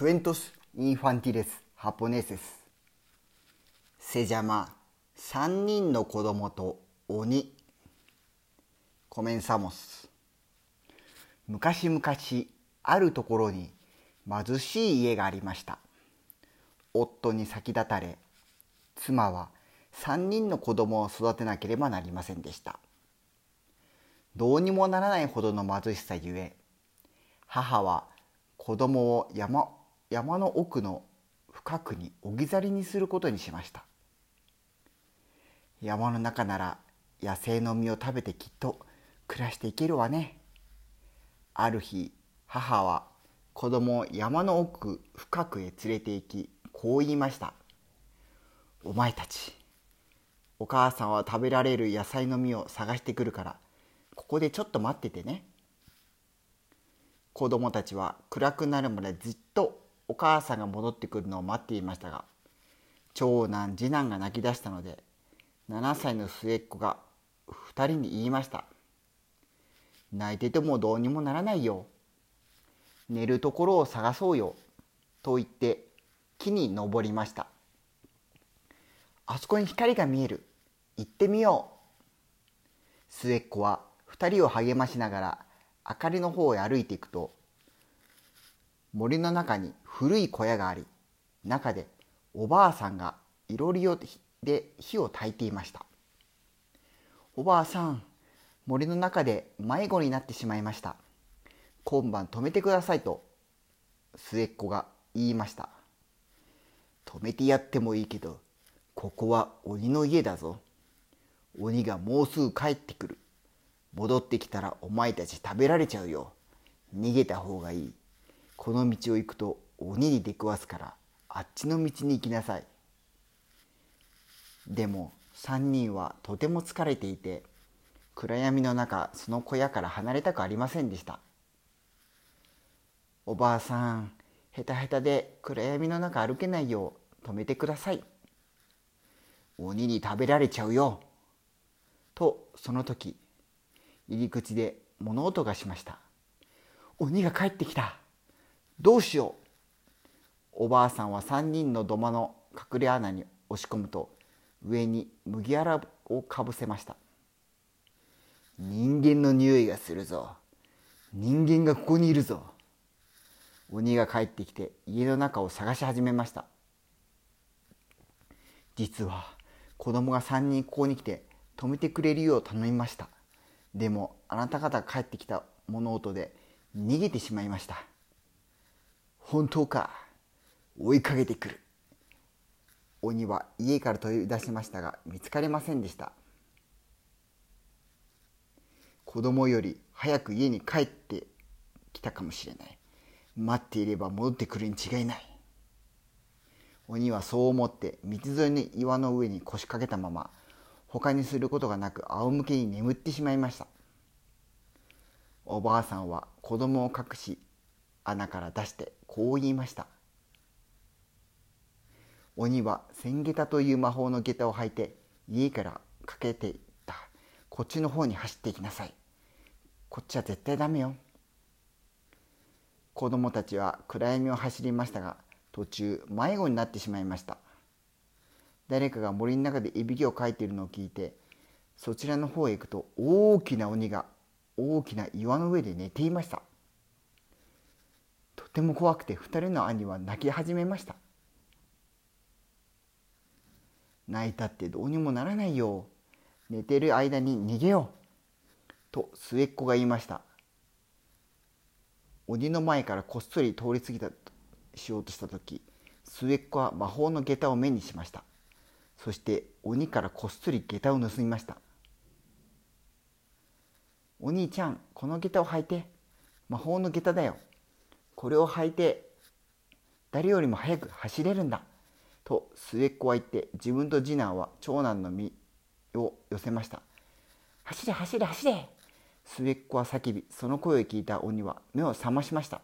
クエントス・インファンティレス・ハポネセスセジャマ3人の子供と鬼コメンサモス昔々あるところに貧しい家がありました夫に先立たれ妻は3人の子供を育てなければなりませんでしたどうにもならないほどの貧しさゆえ母は子供を山山の奥の深くに置き去りにすることにしました。山の中なら野生の実を食べてきっと暮らしていけるわね。ある日母は子供を山の奥深くへ連れて行きこう言いました「お前たちお母さんは食べられる野菜の実を探してくるからここでちょっと待っててね」子供たちは暗くなるまでずっとお母さんが戻ってくるのを待っていましたが長男次男が泣き出したので7歳の末っ子が2人に言いました「泣いててもどうにもならないよ。寝るところを探そうよ」と言って木に登りました。あそこに光が見える。行ってみよう。末っ子は2人を励ましながら明かりの方へ歩いていくと森の中に古い小屋があり中でおばあさんがいろりで火を焚いていました。おばあさん森の中で迷子になってしまいました。今晩止めてくださいと末っ子が言いました。止めてやってもいいけどここは鬼の家だぞ。鬼がもうすぐ帰ってくる。戻ってきたらお前たち食べられちゃうよ。逃げた方がいい。この道を行くと鬼に出くわすからあっちの道に行きなさい。でも3人はとても疲れていて暗闇の中その小屋から離れたくありませんでした。おばあさんヘタヘタで暗闇の中歩けないよう止めてください。鬼に食べられちゃうよ。とその時入り口で物音がしました。鬼が帰ってきた。どうしよう。おばあさんは3人の土間の隠れ穴に押し込むと上に麦わらをかぶせました。人間の匂いがするぞ。人間がここにいるぞ。鬼が帰ってきて家の中を探し始めました。実は子供が3人ここに来て止めてくれるよう頼みました。でもあなた方が帰ってきた物音で逃げてしまいました。本当か？追いかけてくる。鬼は家から取り出しましたが見つかりませんでした。子供より早く家に帰ってきたかもしれない。待っていれば戻ってくるに違いない。鬼はそう思って道沿いの岩の上に腰掛けたまま他にすることがなく仰向けに眠ってしまいました。おばあさんは子供を隠し穴から出してこう言いました。鬼は千下駄という魔法の下駄を履いて家からかけていった。こっちの方に走っていきなさい。こっちは絶対ダメよ。子供たちは暗闇を走りましたが途中迷子になってしまいました。誰かが森の中でいびきをかいているのを聞いてそちらの方へ行くと大きな鬼が大きな岩の上で寝ていました。ても怖くて2人の兄は泣き始めました。泣いたってどうにもならないよ。寝てる間に逃げよう。と末っ子が言いました。鬼の前からこっそり通り過ぎたしようとした時末っ子は魔法の下駄を目にしました。そして鬼からこっそり下駄を盗みました。お兄ちゃんこの下駄を履いて。魔法の下駄だよ。これを履いて誰よりも早く走れるんだと末っ子は言って自分と次男は長男の身を寄せました。走れ走れ走れ!末っ子は叫びその声を聞いた鬼は目を覚ましました。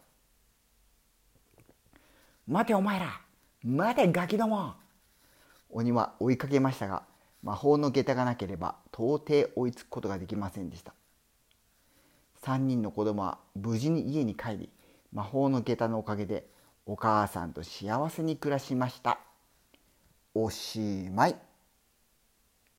待てお前ら待てガキども!鬼は追いかけましたが魔法の下駄がなければ到底追いつくことができませんでした。3人の子供は無事に家に帰り魔法の下駄のおかげでお母さんと幸せに暮らしました。おしまい。